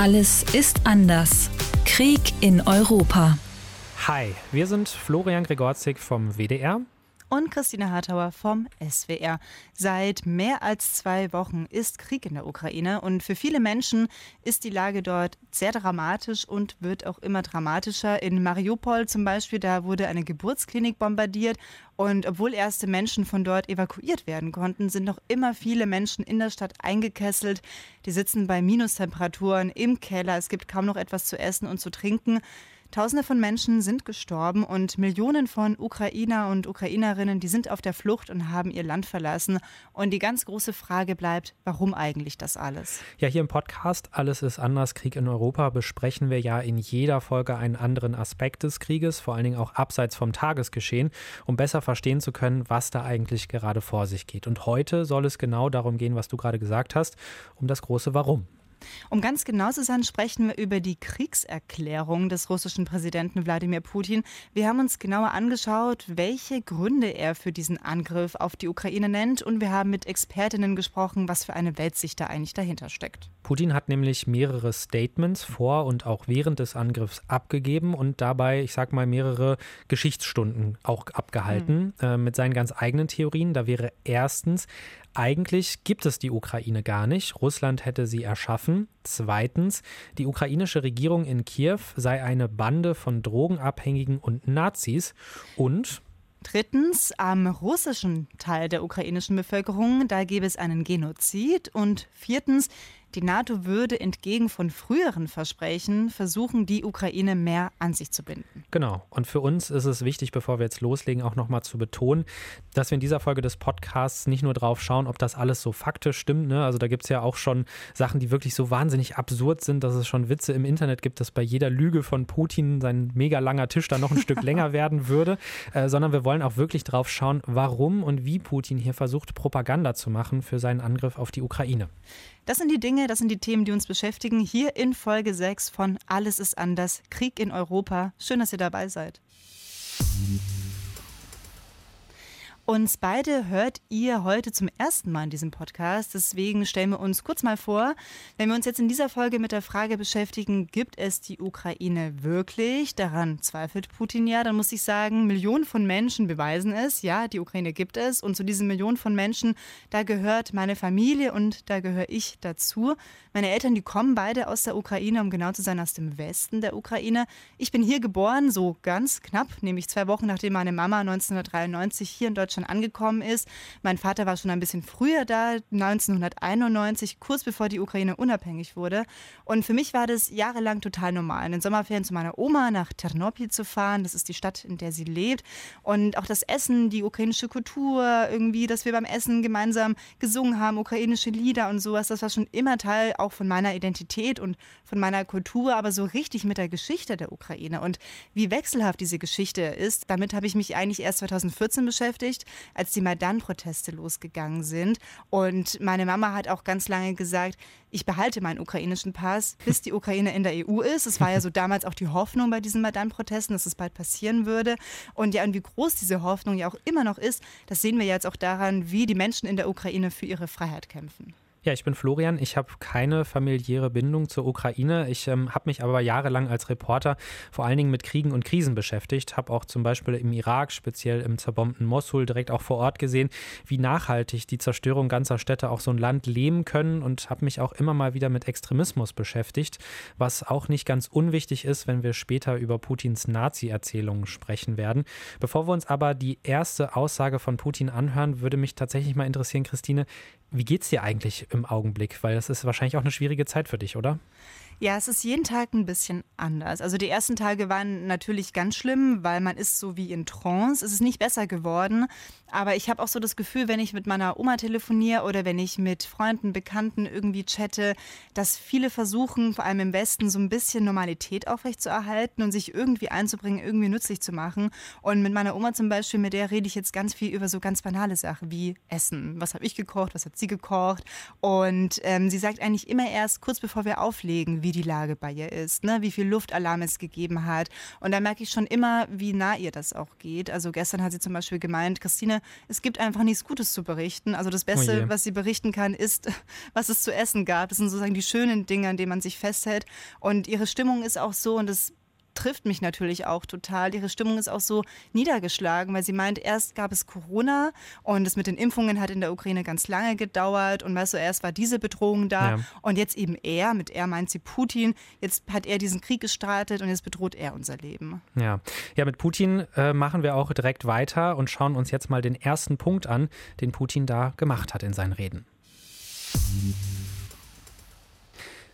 Alles ist anders. Krieg in Europa. Hi, wir sind Florian Gregorzig vom WDR und Christine Hartauer vom SWR. Seit mehr als zwei Wochen ist Krieg in der Ukraine und für viele Menschen ist die Lage dort sehr dramatisch und wird auch immer dramatischer. In Mariupol zum Beispiel, da wurde eine Geburtsklinik bombardiert und obwohl erste Menschen von dort evakuiert werden konnten, sind noch immer viele Menschen in der Stadt eingekesselt. Die sitzen bei Minustemperaturen im Keller. Es gibt kaum noch etwas zu essen und zu trinken. Tausende von Menschen sind gestorben und Millionen von Ukrainer und Ukrainerinnen, die sind auf der Flucht und haben ihr Land verlassen. Und die ganz große Frage bleibt, warum eigentlich das alles? Ja, hier im Podcast Alles ist anders, Krieg in Europa besprechen wir ja in jeder Folge einen anderen Aspekt des Krieges, vor allen Dingen auch abseits vom Tagesgeschehen, um besser verstehen zu können, was da eigentlich gerade vor sich geht. Und heute soll es genau darum gehen, was du gerade gesagt hast, um das große Warum. Um ganz genau zu sein, sprechen wir über die Kriegserklärung des russischen Präsidenten Wladimir Putin. Wir haben uns genauer angeschaut, welche Gründe er für diesen Angriff auf die Ukraine nennt und wir haben mit Expertinnen gesprochen, was für eine Weltsicht da eigentlich dahinter steckt. Putin hat nämlich mehrere Statements vor und auch während des Angriffs abgegeben und dabei, ich sag mal, mehrere Geschichtsstunden auch abgehalten mhm. äh, mit seinen ganz eigenen Theorien. Da wäre erstens eigentlich gibt es die Ukraine gar nicht. Russland hätte sie erschaffen. Zweitens, die ukrainische Regierung in Kiew sei eine Bande von Drogenabhängigen und Nazis. Und Drittens, am russischen Teil der ukrainischen Bevölkerung, da gäbe es einen Genozid. Und viertens, die NATO würde entgegen von früheren Versprechen versuchen, die Ukraine mehr an sich zu binden. Genau. Und für uns ist es wichtig, bevor wir jetzt loslegen, auch nochmal zu betonen, dass wir in dieser Folge des Podcasts nicht nur drauf schauen, ob das alles so faktisch stimmt. Ne? Also da gibt es ja auch schon Sachen, die wirklich so wahnsinnig absurd sind, dass es schon Witze im Internet gibt, dass bei jeder Lüge von Putin sein mega langer Tisch da noch ein Stück länger werden würde, äh, sondern wir wollen auch wirklich drauf schauen, warum und wie Putin hier versucht, Propaganda zu machen für seinen Angriff auf die Ukraine. Das sind die Dinge, das sind die Themen, die uns beschäftigen. Hier in Folge 6 von Alles ist anders, Krieg in Europa. Schön, dass ihr dabei seid. Uns beide hört ihr heute zum ersten Mal in diesem Podcast. Deswegen stellen wir uns kurz mal vor, wenn wir uns jetzt in dieser Folge mit der Frage beschäftigen, gibt es die Ukraine wirklich? Daran zweifelt Putin ja. Dann muss ich sagen, Millionen von Menschen beweisen es. Ja, die Ukraine gibt es. Und zu diesen Millionen von Menschen, da gehört meine Familie und da gehöre ich dazu. Meine Eltern, die kommen beide aus der Ukraine, um genau zu sein, aus dem Westen der Ukraine. Ich bin hier geboren, so ganz knapp, nämlich zwei Wochen nachdem meine Mama 1993 hier in Deutschland Deutschland angekommen ist. Mein Vater war schon ein bisschen früher da, 1991, kurz bevor die Ukraine unabhängig wurde. Und für mich war das jahrelang total normal, in den Sommerferien zu meiner Oma nach Ternopil zu fahren. Das ist die Stadt, in der sie lebt. Und auch das Essen, die ukrainische Kultur, irgendwie, dass wir beim Essen gemeinsam gesungen haben, ukrainische Lieder und sowas, das war schon immer Teil auch von meiner Identität und von meiner Kultur, aber so richtig mit der Geschichte der Ukraine und wie wechselhaft diese Geschichte ist. Damit habe ich mich eigentlich erst 2014 beschäftigt als die Maidan-Proteste losgegangen sind. Und meine Mama hat auch ganz lange gesagt, ich behalte meinen ukrainischen Pass, bis die Ukraine in der EU ist. Es war ja so damals auch die Hoffnung bei diesen Maidan-Protesten, dass es bald passieren würde. Und ja, und wie groß diese Hoffnung ja auch immer noch ist, das sehen wir jetzt auch daran, wie die Menschen in der Ukraine für ihre Freiheit kämpfen. Ja, ich bin Florian. Ich habe keine familiäre Bindung zur Ukraine. Ich ähm, habe mich aber jahrelang als Reporter vor allen Dingen mit Kriegen und Krisen beschäftigt. Habe auch zum Beispiel im Irak, speziell im zerbombten Mosul, direkt auch vor Ort gesehen, wie nachhaltig die Zerstörung ganzer Städte auch so ein Land leben können und habe mich auch immer mal wieder mit Extremismus beschäftigt, was auch nicht ganz unwichtig ist, wenn wir später über Putins Nazi-Erzählungen sprechen werden. Bevor wir uns aber die erste Aussage von Putin anhören, würde mich tatsächlich mal interessieren, Christine, wie geht's dir eigentlich im Augenblick? Weil das ist wahrscheinlich auch eine schwierige Zeit für dich, oder? Ja, es ist jeden Tag ein bisschen anders. Also die ersten Tage waren natürlich ganz schlimm, weil man ist so wie in Trance. Es ist nicht besser geworden. Aber ich habe auch so das Gefühl, wenn ich mit meiner Oma telefoniere oder wenn ich mit Freunden, Bekannten irgendwie chatte, dass viele versuchen, vor allem im Westen, so ein bisschen Normalität aufrechtzuerhalten und sich irgendwie einzubringen, irgendwie nützlich zu machen. Und mit meiner Oma zum Beispiel, mit der rede ich jetzt ganz viel über so ganz banale Sachen wie Essen. Was habe ich gekocht? Was hat sie gekocht? Und ähm, sie sagt eigentlich immer erst kurz bevor wir auflegen, wie wie die Lage bei ihr ist, ne? wie viel Luftalarm es gegeben hat. Und da merke ich schon immer, wie nah ihr das auch geht. Also gestern hat sie zum Beispiel gemeint, Christine, es gibt einfach nichts Gutes zu berichten. Also das Beste, oh was sie berichten kann, ist, was es zu essen gab. Das sind sozusagen die schönen Dinge, an denen man sich festhält. Und ihre Stimmung ist auch so, und das trifft mich natürlich auch total. Ihre Stimmung ist auch so niedergeschlagen, weil sie meint, erst gab es Corona und es mit den Impfungen hat in der Ukraine ganz lange gedauert und weißt du, erst war diese Bedrohung da ja. und jetzt eben er, mit er meint sie Putin, jetzt hat er diesen Krieg gestartet und jetzt bedroht er unser Leben. Ja, ja mit Putin äh, machen wir auch direkt weiter und schauen uns jetzt mal den ersten Punkt an, den Putin da gemacht hat in seinen Reden.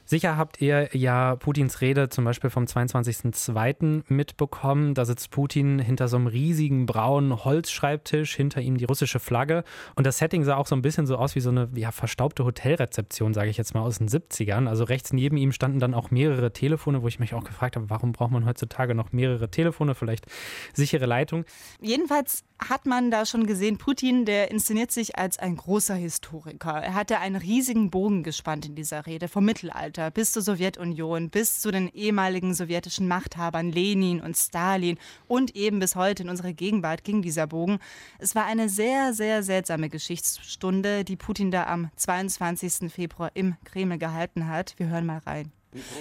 Sicher habt ihr ja Putins Rede zum Beispiel vom 22.02. mitbekommen. Da sitzt Putin hinter so einem riesigen braunen Holzschreibtisch, hinter ihm die russische Flagge. Und das Setting sah auch so ein bisschen so aus wie so eine ja, verstaubte Hotelrezeption, sage ich jetzt mal, aus den 70ern. Also rechts neben ihm standen dann auch mehrere Telefone, wo ich mich auch gefragt habe, warum braucht man heutzutage noch mehrere Telefone, vielleicht sichere Leitung. Jedenfalls hat man da schon gesehen, Putin, der inszeniert sich als ein großer Historiker. Er hatte einen riesigen Bogen gespannt in dieser Rede, vom Mittelalter bis zur Sowjetunion, bis zu den ehemaligen sowjetischen Machthabern Lenin und Stalin und eben bis heute in unsere Gegenwart ging dieser Bogen. Es war eine sehr, sehr seltsame Geschichtsstunde, die Putin da am 22. Februar im Kreml gehalten hat. Wir hören mal rein.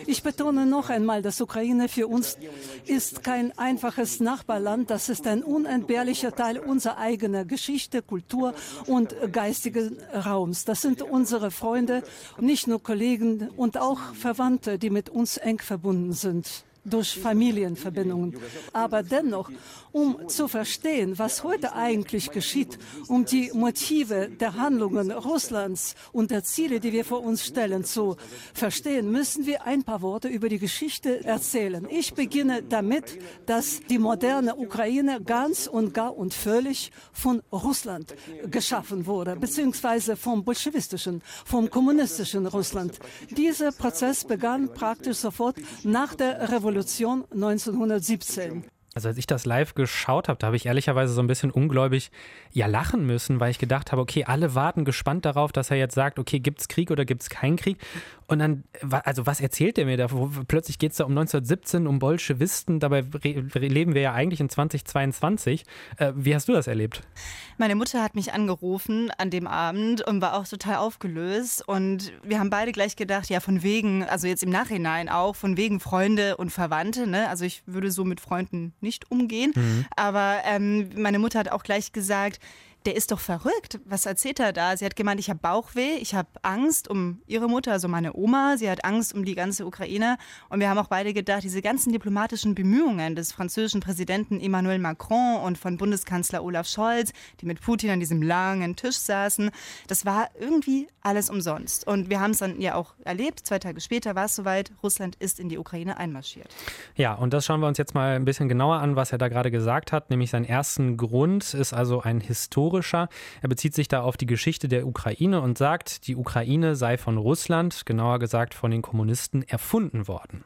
Ich betone noch einmal, dass Ukraine für uns ist kein einfaches Nachbarland. Das ist ein unentbehrlicher Teil unserer eigenen Geschichte, Kultur und geistigen Raums. Das sind unsere Freunde, nicht nur Kollegen und auch Verwandte, die mit uns eng verbunden sind durch Familienverbindungen. Aber dennoch, um zu verstehen, was heute eigentlich geschieht, um die Motive der Handlungen Russlands und der Ziele, die wir vor uns stellen, zu verstehen, müssen wir ein paar Worte über die Geschichte erzählen. Ich beginne damit, dass die moderne Ukraine ganz und gar und völlig von Russland geschaffen wurde, beziehungsweise vom bolschewistischen, vom kommunistischen Russland. Dieser Prozess begann praktisch sofort nach der Revolution Revolution 1917. Also als ich das live geschaut habe, da habe ich ehrlicherweise so ein bisschen ungläubig ja lachen müssen, weil ich gedacht habe, okay, alle warten gespannt darauf, dass er jetzt sagt, okay, gibt es Krieg oder gibt es keinen Krieg? Und dann, also was erzählt er mir da? Plötzlich geht es da um 1917, um Bolschewisten, dabei leben wir ja eigentlich in 2022. Äh, wie hast du das erlebt? Meine Mutter hat mich angerufen an dem Abend und war auch total aufgelöst. Und wir haben beide gleich gedacht, ja, von wegen, also jetzt im Nachhinein auch, von wegen Freunde und Verwandte. Ne? Also ich würde so mit Freunden nicht umgehen. Mhm. Aber ähm, meine Mutter hat auch gleich gesagt, der ist doch verrückt. Was erzählt er da? Sie hat gemeint, ich habe Bauchweh, ich habe Angst um ihre Mutter, also meine Oma. Sie hat Angst um die ganze Ukraine. Und wir haben auch beide gedacht, diese ganzen diplomatischen Bemühungen des französischen Präsidenten Emmanuel Macron und von Bundeskanzler Olaf Scholz, die mit Putin an diesem langen Tisch saßen, das war irgendwie alles umsonst. Und wir haben es dann ja auch erlebt. Zwei Tage später war es soweit. Russland ist in die Ukraine einmarschiert. Ja, und das schauen wir uns jetzt mal ein bisschen genauer an, was er da gerade gesagt hat. Nämlich sein ersten Grund ist also ein historischer historischer. Er bezieht sich da auf die Geschichte der Ukraine und sagt, die Ukraine sei von Russland, genauer gesagt von den Kommunisten, erfunden worden.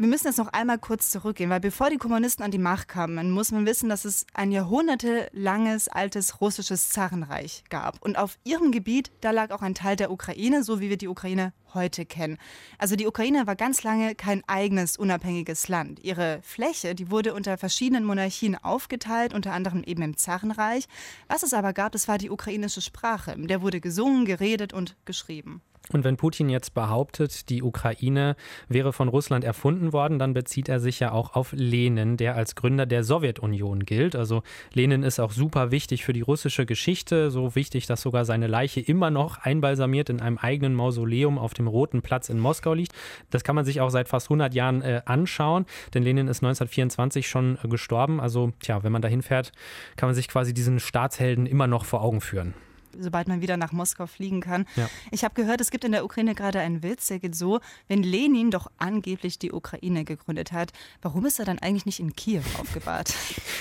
Wir müssen jetzt noch einmal kurz zurückgehen, weil bevor die Kommunisten an die Macht kamen, muss man wissen, dass es ein jahrhundertelanges altes russisches Zarenreich gab. Und auf ihrem Gebiet, da lag auch ein Teil der Ukraine, so wie wir die Ukraine heute kennen. Also die Ukraine war ganz lange kein eigenes unabhängiges Land. Ihre Fläche, die wurde unter verschiedenen Monarchien aufgeteilt, unter anderem eben im Zarenreich. Was es aber gab, das war die ukrainische Sprache. Der wurde gesungen, geredet und geschrieben. Und wenn Putin jetzt behauptet, die Ukraine wäre von Russland erfunden worden, dann bezieht er sich ja auch auf Lenin, der als Gründer der Sowjetunion gilt. Also Lenin ist auch super wichtig für die russische Geschichte, so wichtig, dass sogar seine Leiche immer noch einbalsamiert in einem eigenen Mausoleum auf dem Roten Platz in Moskau liegt. Das kann man sich auch seit fast 100 Jahren äh, anschauen, denn Lenin ist 1924 schon äh, gestorben. Also, tja, wenn man da hinfährt, kann man sich quasi diesen Staatshelden immer noch vor Augen führen sobald man wieder nach Moskau fliegen kann. Ja. Ich habe gehört, es gibt in der Ukraine gerade einen Witz, der geht so, wenn Lenin doch angeblich die Ukraine gegründet hat, warum ist er dann eigentlich nicht in Kiew aufgebahrt?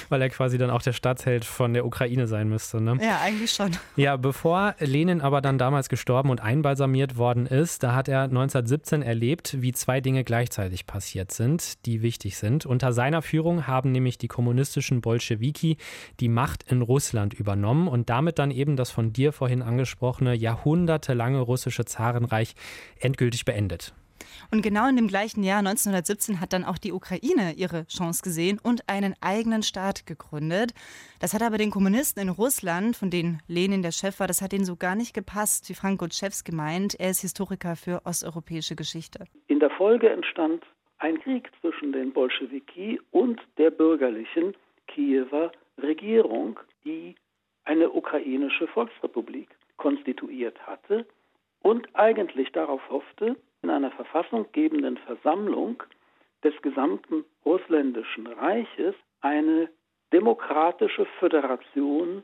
Weil er quasi dann auch der Staatsheld von der Ukraine sein müsste, ne? Ja, eigentlich schon. Ja, bevor Lenin aber dann damals gestorben und einbalsamiert worden ist, da hat er 1917 erlebt, wie zwei Dinge gleichzeitig passiert sind, die wichtig sind. Unter seiner Führung haben nämlich die kommunistischen Bolschewiki die Macht in Russland übernommen und damit dann eben das von dir vorhin angesprochene jahrhundertelange russische Zarenreich endgültig beendet. Und genau in dem gleichen Jahr 1917 hat dann auch die Ukraine ihre Chance gesehen und einen eigenen Staat gegründet. Das hat aber den Kommunisten in Russland, von denen Lenin der Chef war, das hat ihnen so gar nicht gepasst, wie Frank Gutschews gemeint. Er ist Historiker für osteuropäische Geschichte. In der Folge entstand ein Krieg zwischen den Bolschewiki und der bürgerlichen Kiewer Regierung, die eine ukrainische Volksrepublik konstituiert hatte und eigentlich darauf hoffte, in einer verfassunggebenden Versammlung des gesamten russländischen Reiches eine demokratische Föderation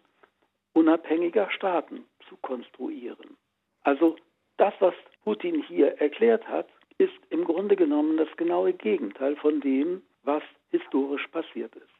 unabhängiger Staaten zu konstruieren. Also das, was Putin hier erklärt hat, ist im Grunde genommen das genaue Gegenteil von dem, was historisch passiert ist.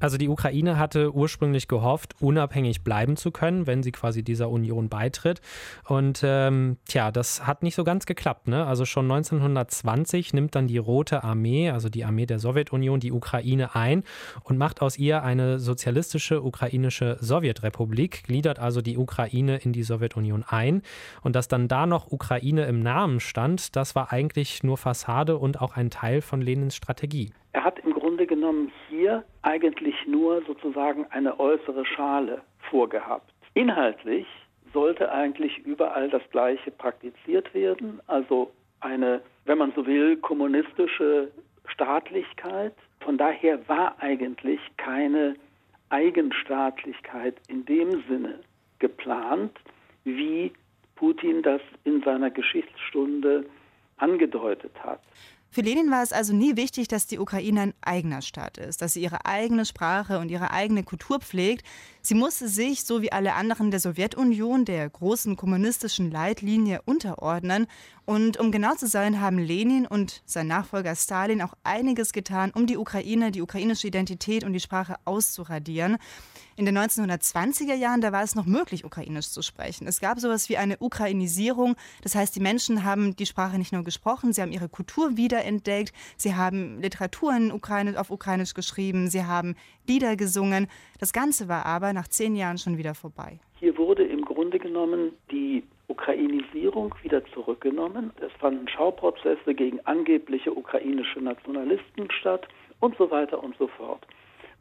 Also die Ukraine hatte ursprünglich gehofft, unabhängig bleiben zu können, wenn sie quasi dieser Union beitritt. Und ähm, tja, das hat nicht so ganz geklappt. Ne? Also schon 1920 nimmt dann die Rote Armee, also die Armee der Sowjetunion, die Ukraine ein und macht aus ihr eine sozialistische ukrainische Sowjetrepublik, gliedert also die Ukraine in die Sowjetunion ein. Und dass dann da noch Ukraine im Namen stand, das war eigentlich nur Fassade und auch ein Teil von Lenins Strategie. Er hat genommen hier eigentlich nur sozusagen eine äußere Schale vorgehabt. Inhaltlich sollte eigentlich überall das Gleiche praktiziert werden, also eine, wenn man so will, kommunistische Staatlichkeit. Von daher war eigentlich keine Eigenstaatlichkeit in dem Sinne geplant, wie Putin das in seiner Geschichtsstunde angedeutet hat. Für Lenin war es also nie wichtig, dass die Ukraine ein eigener Staat ist, dass sie ihre eigene Sprache und ihre eigene Kultur pflegt. Sie musste sich, so wie alle anderen der Sowjetunion, der großen kommunistischen Leitlinie unterordnen. Und um genau zu sein, haben Lenin und sein Nachfolger Stalin auch einiges getan, um die Ukraine, die ukrainische Identität und die Sprache auszuradieren. In den 1920er Jahren, da war es noch möglich, Ukrainisch zu sprechen. Es gab sowas wie eine Ukrainisierung. Das heißt, die Menschen haben die Sprache nicht nur gesprochen, sie haben ihre Kultur wiederentdeckt, sie haben Literaturen auf Ukrainisch geschrieben, sie haben Lieder gesungen. Das Ganze war aber nach zehn Jahren schon wieder vorbei. Hier wurde im Grunde genommen die Ukrainisierung wieder zurückgenommen. Es fanden Schauprozesse gegen angebliche ukrainische Nationalisten statt und so weiter und so fort.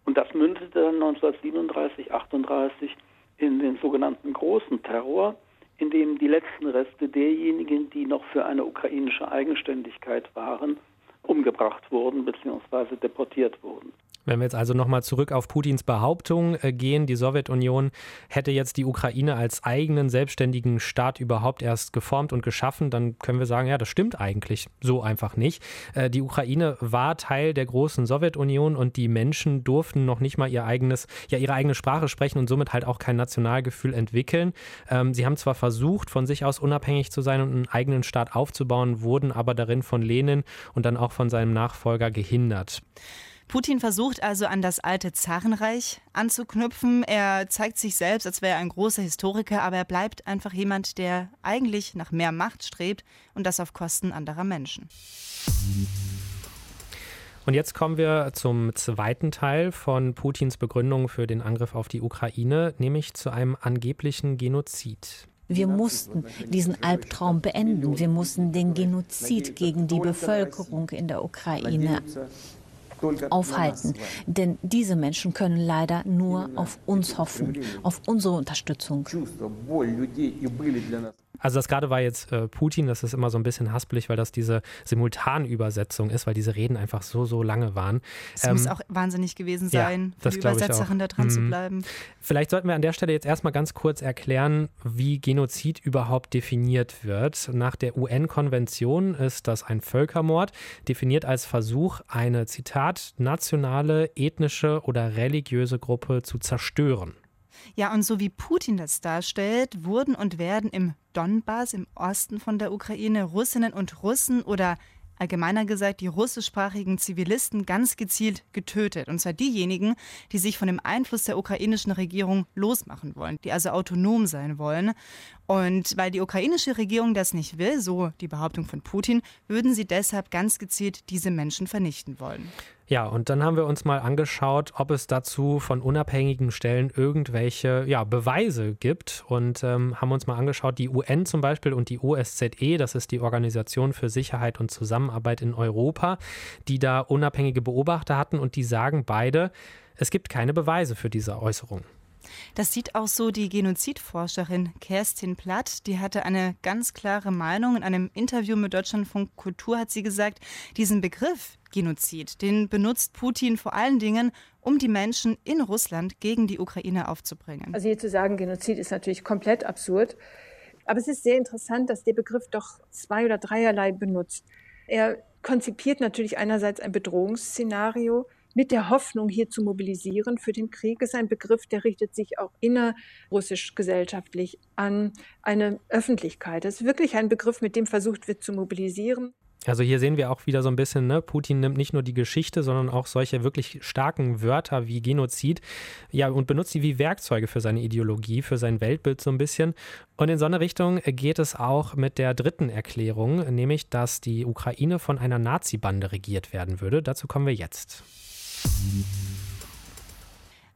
Und das mündete dann 1937, 38 in den sogenannten großen Terror, in dem die letzten Reste derjenigen, die noch für eine ukrainische Eigenständigkeit waren, umgebracht wurden bzw. deportiert wurden. Wenn wir jetzt also nochmal zurück auf Putins Behauptung äh, gehen, die Sowjetunion hätte jetzt die Ukraine als eigenen selbstständigen Staat überhaupt erst geformt und geschaffen, dann können wir sagen, ja, das stimmt eigentlich so einfach nicht. Äh, die Ukraine war Teil der großen Sowjetunion und die Menschen durften noch nicht mal ihr eigenes, ja, ihre eigene Sprache sprechen und somit halt auch kein Nationalgefühl entwickeln. Ähm, sie haben zwar versucht, von sich aus unabhängig zu sein und einen eigenen Staat aufzubauen, wurden aber darin von Lenin und dann auch von seinem Nachfolger gehindert. Putin versucht also an das alte Zarenreich anzuknüpfen. Er zeigt sich selbst, als wäre er ein großer Historiker, aber er bleibt einfach jemand, der eigentlich nach mehr Macht strebt und das auf Kosten anderer Menschen. Und jetzt kommen wir zum zweiten Teil von Putins Begründung für den Angriff auf die Ukraine, nämlich zu einem angeblichen Genozid. Wir mussten diesen Albtraum beenden. Wir mussten den Genozid gegen die Bevölkerung in der Ukraine aufhalten. Denn diese Menschen können leider nur auf uns hoffen, auf unsere Unterstützung. Also das gerade war jetzt äh, Putin, das ist immer so ein bisschen haspelig, weil das diese Simultanübersetzung ist, weil diese Reden einfach so, so lange waren. Es ähm, muss auch wahnsinnig gewesen sein, ja, für die Übersetzerin da dran mhm. zu bleiben. Vielleicht sollten wir an der Stelle jetzt erstmal ganz kurz erklären, wie Genozid überhaupt definiert wird. Nach der UN-Konvention ist das ein Völkermord, definiert als Versuch, eine, Zitat, nationale, ethnische oder religiöse Gruppe zu zerstören. Ja, und so wie Putin das darstellt, wurden und werden im Donbass, im Osten von der Ukraine, Russinnen und Russen oder allgemeiner gesagt die russischsprachigen Zivilisten ganz gezielt getötet. Und zwar diejenigen, die sich von dem Einfluss der ukrainischen Regierung losmachen wollen, die also autonom sein wollen. Und weil die ukrainische Regierung das nicht will, so die Behauptung von Putin, würden sie deshalb ganz gezielt diese Menschen vernichten wollen. Ja, und dann haben wir uns mal angeschaut, ob es dazu von unabhängigen Stellen irgendwelche ja, Beweise gibt und ähm, haben uns mal angeschaut, die UN zum Beispiel und die OSZE, das ist die Organisation für Sicherheit und Zusammenarbeit in Europa, die da unabhängige Beobachter hatten und die sagen beide, es gibt keine Beweise für diese Äußerung. Das sieht auch so die Genozidforscherin Kerstin Platt. Die hatte eine ganz klare Meinung. In einem Interview mit Deutschlandfunk Kultur hat sie gesagt, diesen Begriff Genozid, den benutzt Putin vor allen Dingen, um die Menschen in Russland gegen die Ukraine aufzubringen. Also hier zu sagen, Genozid ist natürlich komplett absurd. Aber es ist sehr interessant, dass der Begriff doch zwei- oder dreierlei benutzt. Er konzipiert natürlich einerseits ein Bedrohungsszenario, mit der Hoffnung, hier zu mobilisieren für den Krieg, ist ein Begriff, der richtet sich auch innerrussisch gesellschaftlich an eine Öffentlichkeit. Das ist wirklich ein Begriff, mit dem versucht wird zu mobilisieren. Also hier sehen wir auch wieder so ein bisschen, ne? Putin nimmt nicht nur die Geschichte, sondern auch solche wirklich starken Wörter wie Genozid, ja, und benutzt sie wie Werkzeuge für seine Ideologie, für sein Weltbild so ein bisschen. Und in so eine Richtung geht es auch mit der dritten Erklärung, nämlich, dass die Ukraine von einer Nazi-Bande regiert werden würde. Dazu kommen wir jetzt.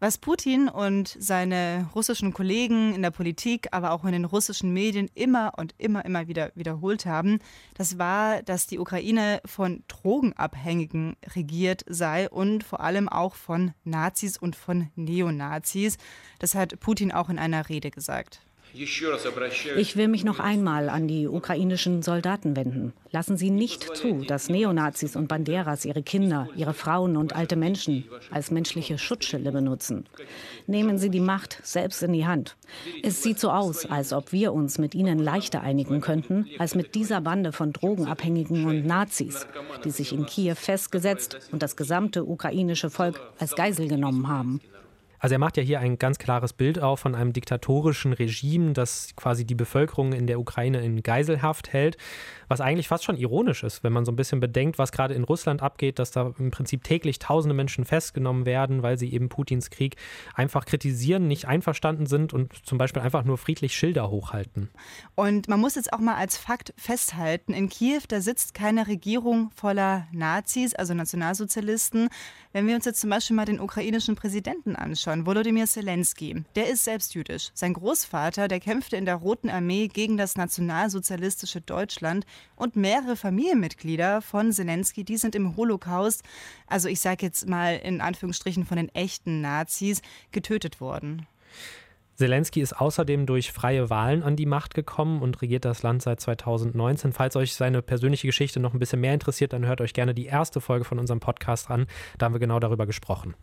Was Putin und seine russischen Kollegen in der Politik, aber auch in den russischen Medien immer und immer, immer wieder wiederholt haben, das war, dass die Ukraine von Drogenabhängigen regiert sei und vor allem auch von Nazis und von Neonazis. Das hat Putin auch in einer Rede gesagt. Ich will mich noch einmal an die ukrainischen Soldaten wenden. Lassen Sie nicht zu, dass Neonazis und Banderas ihre Kinder, ihre Frauen und alte Menschen als menschliche Schutzschilde benutzen. Nehmen Sie die Macht selbst in die Hand. Es sieht so aus, als ob wir uns mit ihnen leichter einigen könnten, als mit dieser Bande von Drogenabhängigen und Nazis, die sich in Kiew festgesetzt und das gesamte ukrainische Volk als Geisel genommen haben. Also er macht ja hier ein ganz klares Bild auf von einem diktatorischen Regime, das quasi die Bevölkerung in der Ukraine in Geiselhaft hält, was eigentlich fast schon ironisch ist, wenn man so ein bisschen bedenkt, was gerade in Russland abgeht, dass da im Prinzip täglich tausende Menschen festgenommen werden, weil sie eben Putins Krieg einfach kritisieren, nicht einverstanden sind und zum Beispiel einfach nur friedlich Schilder hochhalten. Und man muss jetzt auch mal als Fakt festhalten, in Kiew, da sitzt keine Regierung voller Nazis, also Nationalsozialisten. Wenn wir uns jetzt zum Beispiel mal den ukrainischen Präsidenten anschauen, Volodymyr Zelensky, der ist selbst jüdisch. Sein Großvater, der kämpfte in der Roten Armee gegen das nationalsozialistische Deutschland und mehrere Familienmitglieder von Zelensky, die sind im Holocaust, also ich sage jetzt mal in Anführungsstrichen von den echten Nazis, getötet worden. Zelensky ist außerdem durch freie Wahlen an die Macht gekommen und regiert das Land seit 2019. Falls euch seine persönliche Geschichte noch ein bisschen mehr interessiert, dann hört euch gerne die erste Folge von unserem Podcast an. Da haben wir genau darüber gesprochen.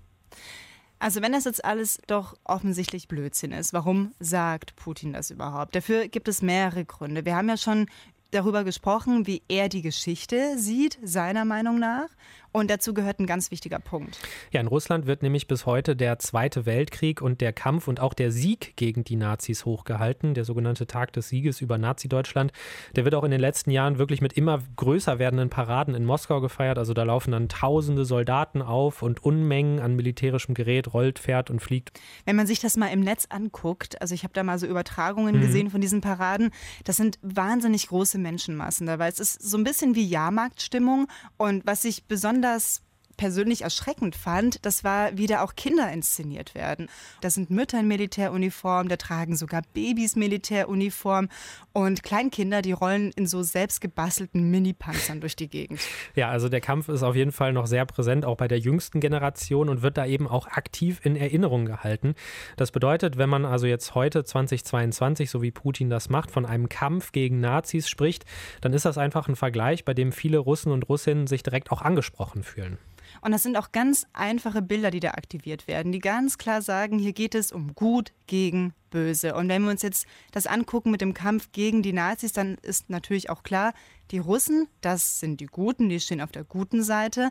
Also wenn das jetzt alles doch offensichtlich Blödsinn ist, warum sagt Putin das überhaupt? Dafür gibt es mehrere Gründe. Wir haben ja schon darüber gesprochen, wie er die Geschichte sieht, seiner Meinung nach. Und dazu gehört ein ganz wichtiger Punkt. Ja, in Russland wird nämlich bis heute der Zweite Weltkrieg und der Kampf und auch der Sieg gegen die Nazis hochgehalten. Der sogenannte Tag des Sieges über Nazi-Deutschland. Der wird auch in den letzten Jahren wirklich mit immer größer werdenden Paraden in Moskau gefeiert. Also da laufen dann tausende Soldaten auf und Unmengen an militärischem Gerät rollt, fährt und fliegt. Wenn man sich das mal im Netz anguckt, also ich habe da mal so Übertragungen mhm. gesehen von diesen Paraden, das sind wahnsinnig große Menschenmassen dabei. Es ist so ein bisschen wie Jahrmarktstimmung und was ich besonders besonders persönlich erschreckend fand, das war, wie da auch Kinder inszeniert werden. Da sind Mütter in Militäruniform, da tragen sogar Babys Militäruniform und Kleinkinder, die rollen in so selbst gebastelten Mini-Panzern durch die Gegend. Ja, also der Kampf ist auf jeden Fall noch sehr präsent, auch bei der jüngsten Generation und wird da eben auch aktiv in Erinnerung gehalten. Das bedeutet, wenn man also jetzt heute 2022, so wie Putin das macht, von einem Kampf gegen Nazis spricht, dann ist das einfach ein Vergleich, bei dem viele Russen und Russinnen sich direkt auch angesprochen fühlen. Und das sind auch ganz einfache Bilder, die da aktiviert werden, die ganz klar sagen, hier geht es um Gut gegen Böse. Und wenn wir uns jetzt das angucken mit dem Kampf gegen die Nazis, dann ist natürlich auch klar, die Russen, das sind die Guten, die stehen auf der guten Seite.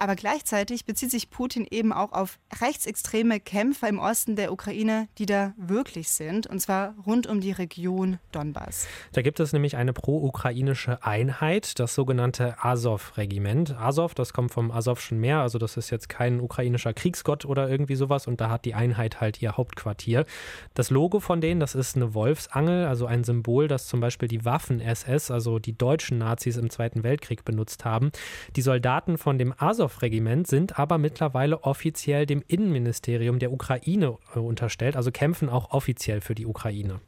Aber gleichzeitig bezieht sich Putin eben auch auf rechtsextreme Kämpfer im Osten der Ukraine, die da wirklich sind, und zwar rund um die Region Donbass. Da gibt es nämlich eine pro-ukrainische Einheit, das sogenannte Azov-Regiment. Azov, das kommt vom Asowschen Meer, also das ist jetzt kein ukrainischer Kriegsgott oder irgendwie sowas, und da hat die Einheit halt ihr Hauptquartier. Das Logo von denen, das ist eine Wolfsangel, also ein Symbol, das zum Beispiel die Waffen-SS, also die deutschen Nazis im Zweiten Weltkrieg benutzt haben. Die Soldaten von dem Azov Azov-Regiment sind aber mittlerweile offiziell dem Innenministerium der Ukraine äh, unterstellt, also kämpfen auch offiziell für die Ukraine.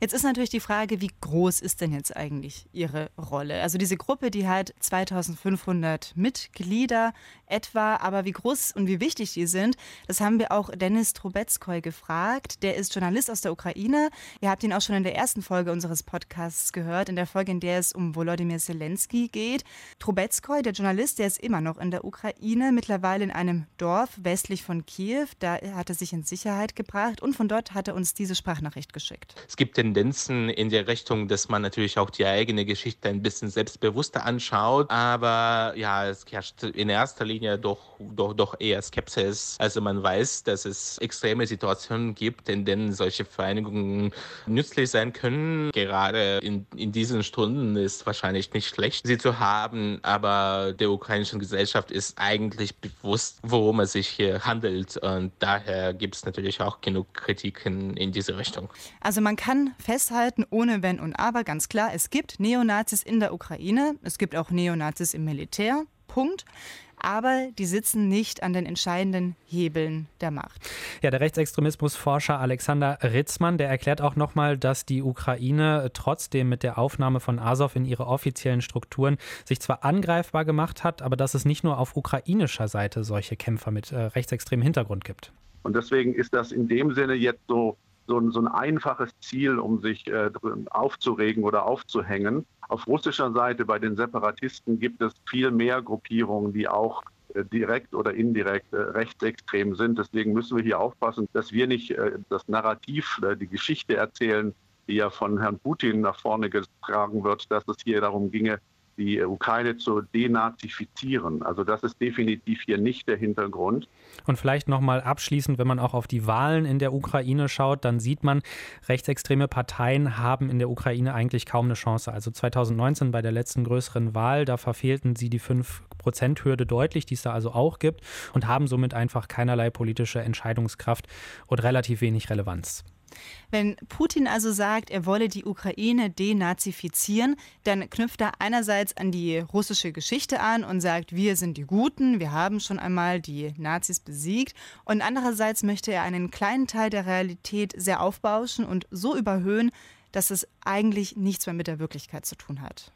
Jetzt ist natürlich die Frage, wie groß ist denn jetzt eigentlich Ihre Rolle? Also diese Gruppe, die hat 2500 Mitglieder etwa, aber wie groß und wie wichtig die sind, das haben wir auch Dennis Trubetskoy gefragt. Der ist Journalist aus der Ukraine. Ihr habt ihn auch schon in der ersten Folge unseres Podcasts gehört, in der Folge, in der es um Volodymyr Zelensky geht. Trubetskoy, der Journalist, der ist immer noch in der Ukraine, mittlerweile in einem Dorf westlich von Kiew. Da hat er sich in Sicherheit gebracht und von dort hat er uns diese Sprachnachricht geschickt. Es gibt gibt Tendenzen in der Richtung, dass man natürlich auch die eigene Geschichte ein bisschen selbstbewusster anschaut. Aber ja, es herrscht in erster Linie doch, doch, doch eher Skepsis. Also man weiß, dass es extreme Situationen gibt, in denen solche Vereinigungen nützlich sein können. Gerade in, in diesen Stunden ist wahrscheinlich nicht schlecht, sie zu haben. Aber der ukrainischen Gesellschaft ist eigentlich bewusst, worum es sich hier handelt. Und daher gibt es natürlich auch genug Kritiken in diese Richtung. Also man kann kann festhalten, ohne Wenn und Aber, ganz klar, es gibt Neonazis in der Ukraine, es gibt auch Neonazis im Militär, Punkt aber die sitzen nicht an den entscheidenden Hebeln der Macht. Ja, der Rechtsextremismusforscher Alexander Ritzmann, der erklärt auch nochmal, dass die Ukraine trotzdem mit der Aufnahme von Azov in ihre offiziellen Strukturen sich zwar angreifbar gemacht hat, aber dass es nicht nur auf ukrainischer Seite solche Kämpfer mit äh, rechtsextremem Hintergrund gibt. Und deswegen ist das in dem Sinne jetzt so so ein, so ein einfaches Ziel, um sich äh, aufzuregen oder aufzuhängen. Auf russischer Seite bei den Separatisten gibt es viel mehr Gruppierungen, die auch äh, direkt oder indirekt äh, rechtsextrem sind. Deswegen müssen wir hier aufpassen, dass wir nicht äh, das Narrativ, die Geschichte erzählen, die ja von Herrn Putin nach vorne getragen wird, dass es hier darum ginge, die Ukraine zu denazifizieren. Also das ist definitiv hier nicht der Hintergrund. Und vielleicht nochmal abschließend, wenn man auch auf die Wahlen in der Ukraine schaut, dann sieht man, rechtsextreme Parteien haben in der Ukraine eigentlich kaum eine Chance. Also 2019 bei der letzten größeren Wahl, da verfehlten sie die 5-Prozent-Hürde deutlich, die es da also auch gibt, und haben somit einfach keinerlei politische Entscheidungskraft und relativ wenig Relevanz. Wenn Putin also sagt, er wolle die Ukraine denazifizieren, dann knüpft er einerseits an die russische Geschichte an und sagt, wir sind die Guten, wir haben schon einmal die Nazis besiegt. Und andererseits möchte er einen kleinen Teil der Realität sehr aufbauschen und so überhöhen, dass es eigentlich nichts mehr mit der Wirklichkeit zu tun hat.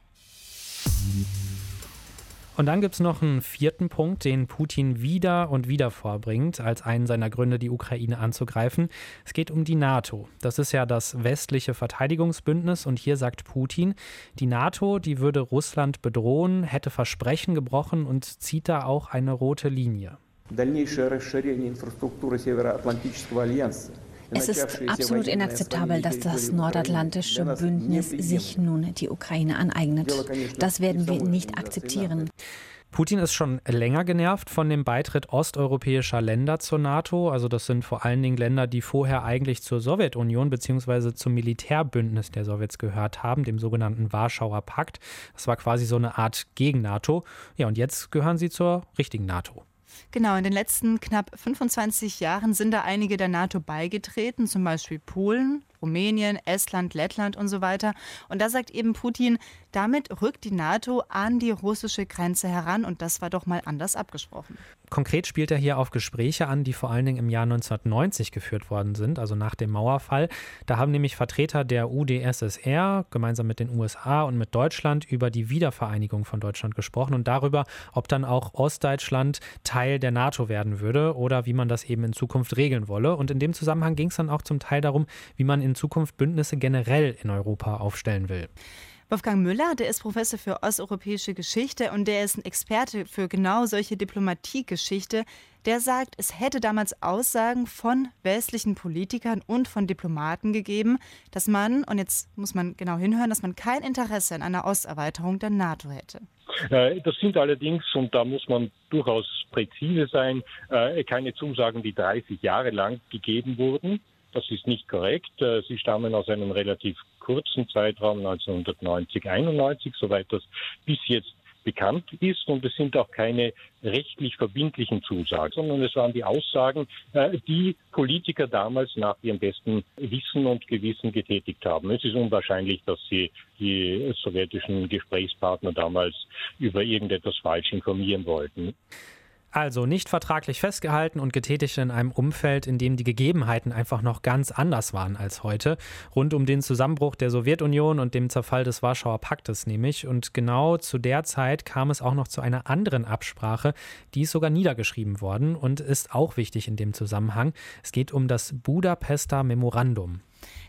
Und dann gibt es noch einen vierten Punkt, den Putin wieder und wieder vorbringt, als einen seiner Gründe, die Ukraine anzugreifen. Es geht um die NATO. Das ist ja das westliche Verteidigungsbündnis. Und hier sagt Putin, die NATO, die würde Russland bedrohen, hätte Versprechen gebrochen und zieht da auch eine rote Linie. Дальнейшее расширение инфраструктуры Североатлантического альянса es ist absolut inakzeptabel, dass das nordatlantische Bündnis sich nun die Ukraine aneignet. Das werden wir nicht akzeptieren. Putin ist schon länger genervt von dem Beitritt osteuropäischer Länder zur NATO. Also das sind vor allen Dingen Länder, die vorher eigentlich zur Sowjetunion bzw. zum Militärbündnis der Sowjets gehört haben, dem sogenannten Warschauer Pakt. Das war quasi so eine Art Gegen-NATO. Ja, und jetzt gehören sie zur richtigen NATO. Genau, in den letzten knapp 25 Jahren sind da einige der NATO beigetreten, zum Beispiel Polen, Rumänien, Estland, Lettland und so weiter. Und da sagt eben Putin, damit rückt die NATO an die russische Grenze heran und das war doch mal anders abgesprochen. Konkret spielt er hier auf Gespräche an, die vor allen Dingen im Jahr 1990 geführt worden sind, also nach dem Mauerfall. Da haben nämlich Vertreter der UdSSR gemeinsam mit den USA und mit Deutschland über die Wiedervereinigung von Deutschland gesprochen und darüber, ob dann auch Ostdeutschland Teil der NATO werden würde oder wie man das eben in Zukunft regeln wolle. Und in dem Zusammenhang ging es dann auch zum Teil darum, wie man in Zukunft Bündnisse generell in Europa aufstellen will. Wolfgang Müller, der ist Professor für osteuropäische Geschichte und der ist ein Experte für genau solche Diplomatiegeschichte. Der sagt, es hätte damals Aussagen von westlichen Politikern und von Diplomaten gegeben, dass man, und jetzt muss man genau hinhören, dass man kein Interesse an einer Osterweiterung der NATO hätte. Äh, das sind allerdings, und da muss man durchaus präzise sein, äh, keine Zusagen, die 30 Jahre lang gegeben wurden. Das ist nicht korrekt. Äh, sie stammen aus einem relativ kurzen Zeitraum 1990, 91, soweit das bis jetzt bekannt ist. Und es sind auch keine rechtlich verbindlichen Zusagen, sondern es waren die Aussagen, äh, die Politiker damals nach ihrem besten Wissen und Gewissen getätigt haben. Es ist unwahrscheinlich, dass sie die sowjetischen Gesprächspartner damals über irgendetwas falsch informieren wollten. Also nicht vertraglich festgehalten und getätigt in einem Umfeld, in dem die Gegebenheiten einfach noch ganz anders waren als heute. Rund um den Zusammenbruch der Sowjetunion und dem Zerfall des Warschauer Paktes nämlich. Und genau zu der Zeit kam es auch noch zu einer anderen Absprache, die ist sogar niedergeschrieben worden und ist auch wichtig in dem Zusammenhang. Es geht um das Budapester Memorandum.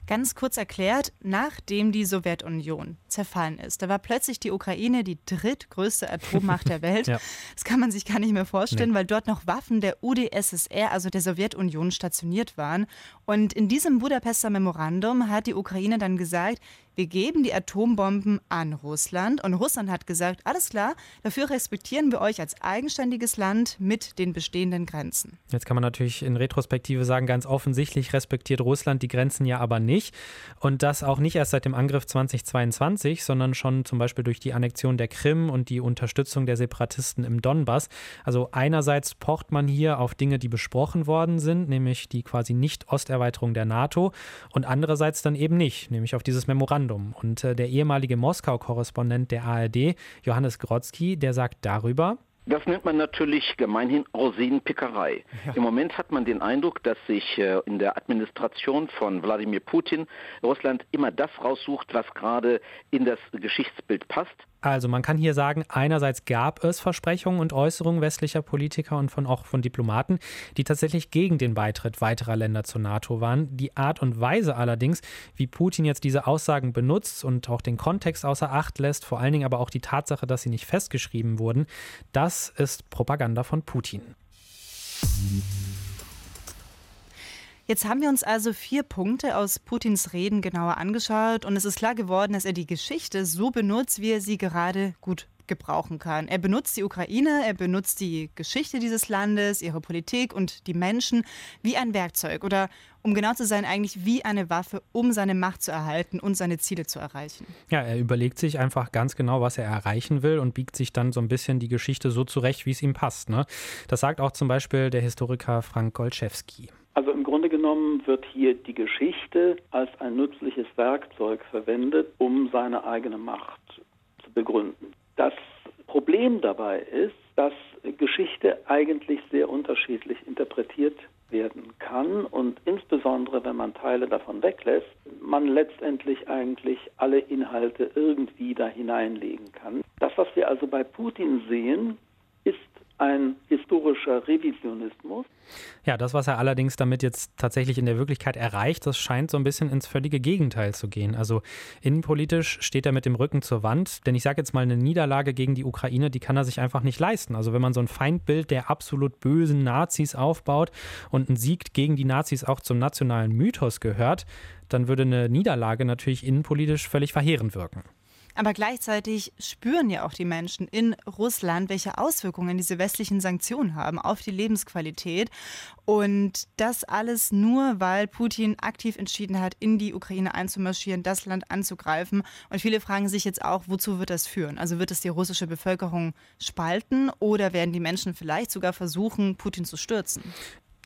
Ganz kurz erklärt, nachdem die Sowjetunion zerfallen ist, da war plötzlich die Ukraine die drittgrößte Atommacht der Welt. ja. Das kann man sich gar nicht mehr vorstellen, nee. weil dort noch Waffen der UdSSR, also der Sowjetunion, stationiert waren. Und in diesem Budapester Memorandum hat die Ukraine dann gesagt, wir geben die Atombomben an Russland. Und Russland hat gesagt, alles klar, dafür respektieren wir euch als eigenständiges Land mit den bestehenden Grenzen. Jetzt kann man natürlich in Retrospektive sagen, ganz offensichtlich respektiert Russland die Grenzen ja aber nicht. Und das auch nicht erst seit dem Angriff 2022, sondern schon zum Beispiel durch die Annexion der Krim und die Unterstützung der Separatisten im Donbass. Also einerseits pocht man hier auf Dinge, die besprochen worden sind, nämlich die quasi Nicht-Osterweiterung der NATO und andererseits dann eben nicht, nämlich auf dieses Memorandum Memorandum. Und äh, der ehemalige Moskau-Korrespondent der ARD, Johannes Grodzki, der sagt darüber, das nennt man natürlich gemeinhin Rosinenpickerei. Ja. Im Moment hat man den Eindruck, dass sich äh, in der Administration von Wladimir Putin Russland immer das raussucht, was gerade in das Geschichtsbild passt. Also man kann hier sagen, einerseits gab es Versprechungen und Äußerungen westlicher Politiker und von auch von Diplomaten, die tatsächlich gegen den Beitritt weiterer Länder zur NATO waren. Die Art und Weise allerdings, wie Putin jetzt diese Aussagen benutzt und auch den Kontext außer Acht lässt, vor allen Dingen aber auch die Tatsache, dass sie nicht festgeschrieben wurden, das ist Propaganda von Putin. Jetzt haben wir uns also vier Punkte aus Putins Reden genauer angeschaut und es ist klar geworden, dass er die Geschichte so benutzt, wie er sie gerade gut gebrauchen kann. Er benutzt die Ukraine, er benutzt die Geschichte dieses Landes, ihre Politik und die Menschen wie ein Werkzeug oder um genau zu sein, eigentlich wie eine Waffe, um seine Macht zu erhalten und seine Ziele zu erreichen. Ja, er überlegt sich einfach ganz genau, was er erreichen will und biegt sich dann so ein bisschen die Geschichte so zurecht, wie es ihm passt. Ne? Das sagt auch zum Beispiel der Historiker Frank Golczewski. Also im Grunde genommen wird hier die Geschichte als ein nützliches Werkzeug verwendet, um seine eigene Macht zu begründen. Das Problem dabei ist, dass Geschichte eigentlich sehr unterschiedlich interpretiert werden kann und insbesondere wenn man Teile davon weglässt, man letztendlich eigentlich alle Inhalte irgendwie da hineinlegen kann. Das, was wir also bei Putin sehen, ein historischer Revisionismus. Ja, das, was er allerdings damit jetzt tatsächlich in der Wirklichkeit erreicht, das scheint so ein bisschen ins völlige Gegenteil zu gehen. Also innenpolitisch steht er mit dem Rücken zur Wand, denn ich sage jetzt mal, eine Niederlage gegen die Ukraine, die kann er sich einfach nicht leisten. Also wenn man so ein Feindbild der absolut bösen Nazis aufbaut und ein Sieg gegen die Nazis auch zum nationalen Mythos gehört, dann würde eine Niederlage natürlich innenpolitisch völlig verheerend wirken. Aber gleichzeitig spüren ja auch die Menschen in Russland, welche Auswirkungen diese westlichen Sanktionen haben auf die Lebensqualität. Und das alles nur, weil Putin aktiv entschieden hat, in die Ukraine einzumarschieren, das Land anzugreifen. Und viele fragen sich jetzt auch, wozu wird das führen? Also wird es die russische Bevölkerung spalten oder werden die Menschen vielleicht sogar versuchen, Putin zu stürzen?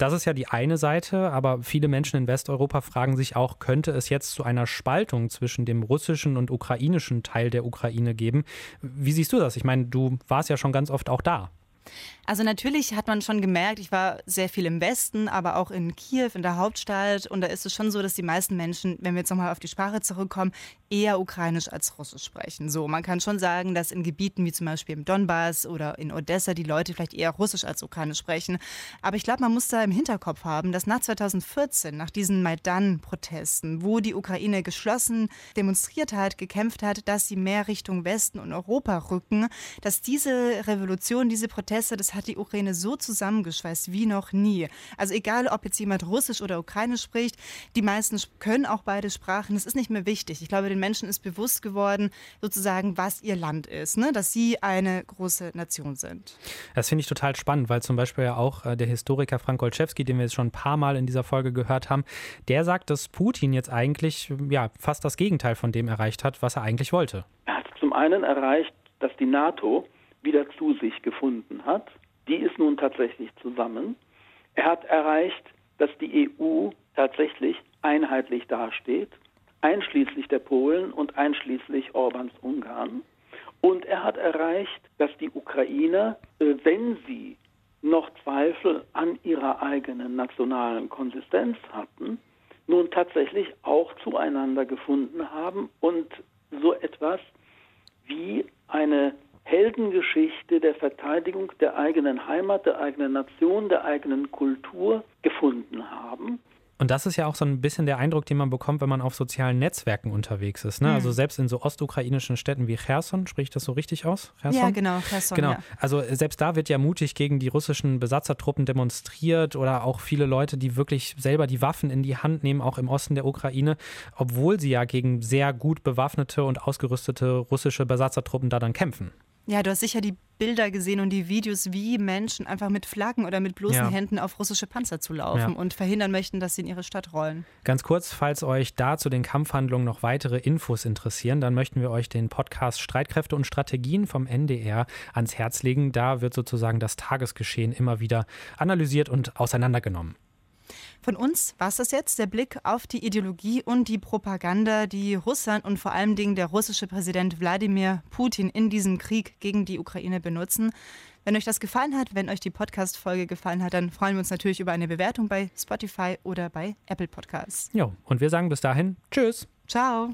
Das ist ja die eine Seite, aber viele Menschen in Westeuropa fragen sich auch, könnte es jetzt zu einer Spaltung zwischen dem russischen und ukrainischen Teil der Ukraine geben? Wie siehst du das? Ich meine, du warst ja schon ganz oft auch da. Also natürlich hat man schon gemerkt, ich war sehr viel im Westen, aber auch in Kiew, in der Hauptstadt. Und da ist es schon so, dass die meisten Menschen, wenn wir jetzt nochmal auf die Sprache zurückkommen, eher ukrainisch als russisch sprechen. So, man kann schon sagen, dass in Gebieten wie zum Beispiel im Donbass oder in Odessa die Leute vielleicht eher russisch als ukrainisch sprechen. Aber ich glaube, man muss da im Hinterkopf haben, dass nach 2014, nach diesen Maidan-Protesten, wo die Ukraine geschlossen demonstriert hat, gekämpft hat, dass sie mehr Richtung Westen und Europa rücken, dass diese Revolution, diese Proteste, das hat die Ukraine so zusammengeschweißt wie noch nie. Also egal, ob jetzt jemand Russisch oder Ukrainisch spricht, die meisten können auch beide Sprachen. Das ist nicht mehr wichtig. Ich glaube, den Menschen ist bewusst geworden, sozusagen, was ihr Land ist, ne? dass sie eine große Nation sind. Das finde ich total spannend, weil zum Beispiel ja auch äh, der Historiker Frank Golczewski, den wir jetzt schon ein paar Mal in dieser Folge gehört haben, der sagt, dass Putin jetzt eigentlich ja, fast das Gegenteil von dem erreicht hat, was er eigentlich wollte. Er hat zum einen erreicht, dass die NATO wieder zu sich gefunden hat. Die ist nun tatsächlich zusammen. Er hat erreicht, dass die EU tatsächlich einheitlich dasteht, einschließlich der Polen und einschließlich Orbans Ungarn. Und er hat erreicht, dass die Ukrainer, äh, wenn sie noch Zweifel an ihrer eigenen nationalen Konsistenz hatten, nun tatsächlich auch zueinander gefunden haben und so etwas wie eine Heldengeschichte der Verteidigung der eigenen Heimat, der eigenen Nation, der eigenen Kultur gefunden haben. Und das ist ja auch so ein bisschen der Eindruck, den man bekommt, wenn man auf sozialen Netzwerken unterwegs ist. Ne? Mhm. Also selbst in so ostukrainischen Städten wie Cherson, spricht das so richtig aus? Cherson? Ja, genau, Cherson. Genau. Ja. Also selbst da wird ja mutig gegen die russischen Besatzertruppen demonstriert oder auch viele Leute, die wirklich selber die Waffen in die Hand nehmen, auch im Osten der Ukraine, obwohl sie ja gegen sehr gut bewaffnete und ausgerüstete russische Besatzertruppen da dann kämpfen. Ja, du hast sicher die Bilder gesehen und die Videos, wie Menschen einfach mit Flaggen oder mit bloßen ja. Händen auf russische Panzer zu laufen ja. und verhindern möchten, dass sie in ihre Stadt rollen. Ganz kurz, falls euch da zu den Kampfhandlungen noch weitere Infos interessieren, dann möchten wir euch den Podcast Streitkräfte und Strategien vom NDR ans Herz legen. Da wird sozusagen das Tagesgeschehen immer wieder analysiert und auseinandergenommen. Von uns war es das jetzt, der Blick auf die Ideologie und die Propaganda, die Russland und vor allen Dingen der russische Präsident Wladimir Putin in diesem Krieg gegen die Ukraine benutzen. Wenn euch das gefallen hat, wenn euch die Podcast-Folge gefallen hat, dann freuen wir uns natürlich über eine Bewertung bei Spotify oder bei Apple Podcasts. Ja, und wir sagen bis dahin Tschüss. Ciao.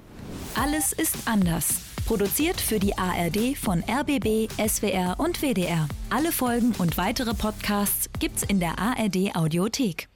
Alles ist anders. Produziert für die ARD von RBB, SWR und WDR. Alle Folgen und weitere Podcasts gibt's in der ARD Audiothek.